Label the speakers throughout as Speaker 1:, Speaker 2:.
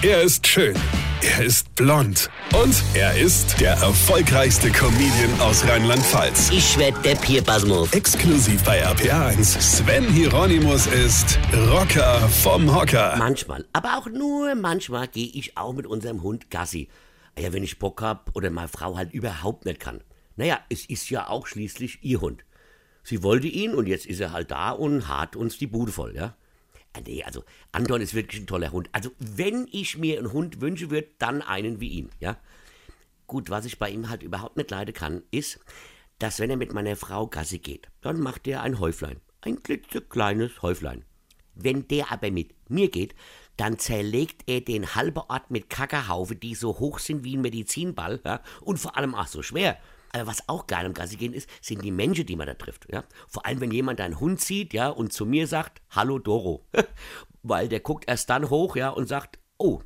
Speaker 1: Er ist schön. Er ist blond. Und er ist der erfolgreichste Comedian aus Rheinland-Pfalz.
Speaker 2: Ich werd der Pierpasmus.
Speaker 1: Exklusiv bei RPA1. Sven Hieronymus ist Rocker vom Hocker.
Speaker 2: Manchmal, aber auch nur manchmal gehe ich auch mit unserem Hund Gassi. Ja, wenn ich Bock hab oder meine Frau halt überhaupt nicht kann. Naja, es ist ja auch schließlich ihr Hund. Sie wollte ihn und jetzt ist er halt da und hat uns die Bude voll, ja. Ah, nee, also Anton ist wirklich ein toller Hund. Also wenn ich mir einen Hund wünschen würde, dann einen wie ihn, ja. Gut, was ich bei ihm halt überhaupt nicht leiden kann, ist, dass wenn er mit meiner Frau Gassi geht, dann macht er ein Häuflein. Ein klitzekleines Häuflein. Wenn der aber mit mir geht, dann zerlegt er den halben Ort mit Kackerhaufe, die so hoch sind wie ein Medizinball, ja, und vor allem auch so schwer. Aber was auch geil am Gassi gehen ist, sind die Menschen, die man da trifft. Ja? Vor allem, wenn jemand einen Hund sieht ja, und zu mir sagt, Hallo Doro. Weil der guckt erst dann hoch ja, und sagt, oh,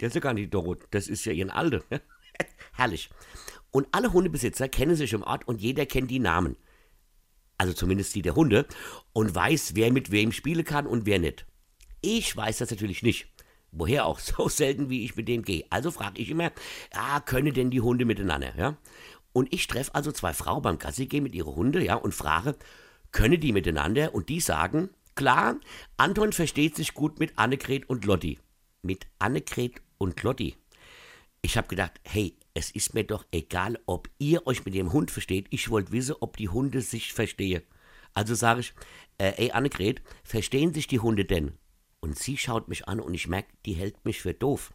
Speaker 2: der ist ja gar nicht Doro, das ist ja ihren Alde. Herrlich. Und alle Hundebesitzer kennen sich im Ort und jeder kennt die Namen. Also zumindest die der Hunde. Und weiß, wer mit wem spielen kann und wer nicht. Ich weiß das natürlich nicht. Woher auch, so selten wie ich mit dem gehe. Also frage ich immer, ja, können denn die Hunde miteinander, ja? Und ich treffe also zwei Frauen beim Gassi gehen mit ihren Hunde, ja, und frage, können die miteinander? Und die sagen, klar, Anton versteht sich gut mit Annegret und Lotti. Mit Annegret und Lotti. Ich habe gedacht, hey, es ist mir doch egal, ob ihr euch mit dem Hund versteht. Ich wollte wissen, ob die Hunde sich verstehen. Also sage ich, äh, ey Annegret, verstehen sich die Hunde denn? Und sie schaut mich an und ich merke, die hält mich für doof.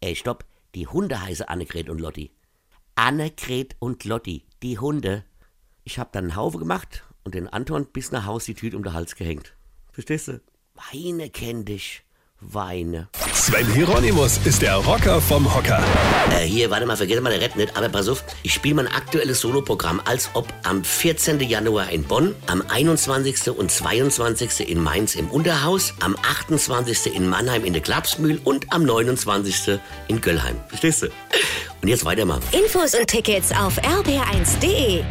Speaker 2: Ey, stopp, die Hunde heißen Annegret und Lotti. Annegret und Lotti, die Hunde. Ich hab dann einen Haufe gemacht und den Anton bis nach Haus die Tüte um den Hals gehängt. Verstehst du? Weine kenn dich. Weine.
Speaker 1: Sven Hieronymus ist der Rocker vom Hocker.
Speaker 2: Äh, hier, warte mal, vergiss mal, der Rett nicht, aber pass auf, ich spiele mein aktuelles Soloprogramm, als ob am 14. Januar in Bonn, am 21. und 22. in Mainz im Unterhaus, am 28. in Mannheim in der Klapsmühl und am 29. in Göllheim. Verstehst du? Und jetzt weitermachen.
Speaker 3: Infos und Tickets auf rb1.de.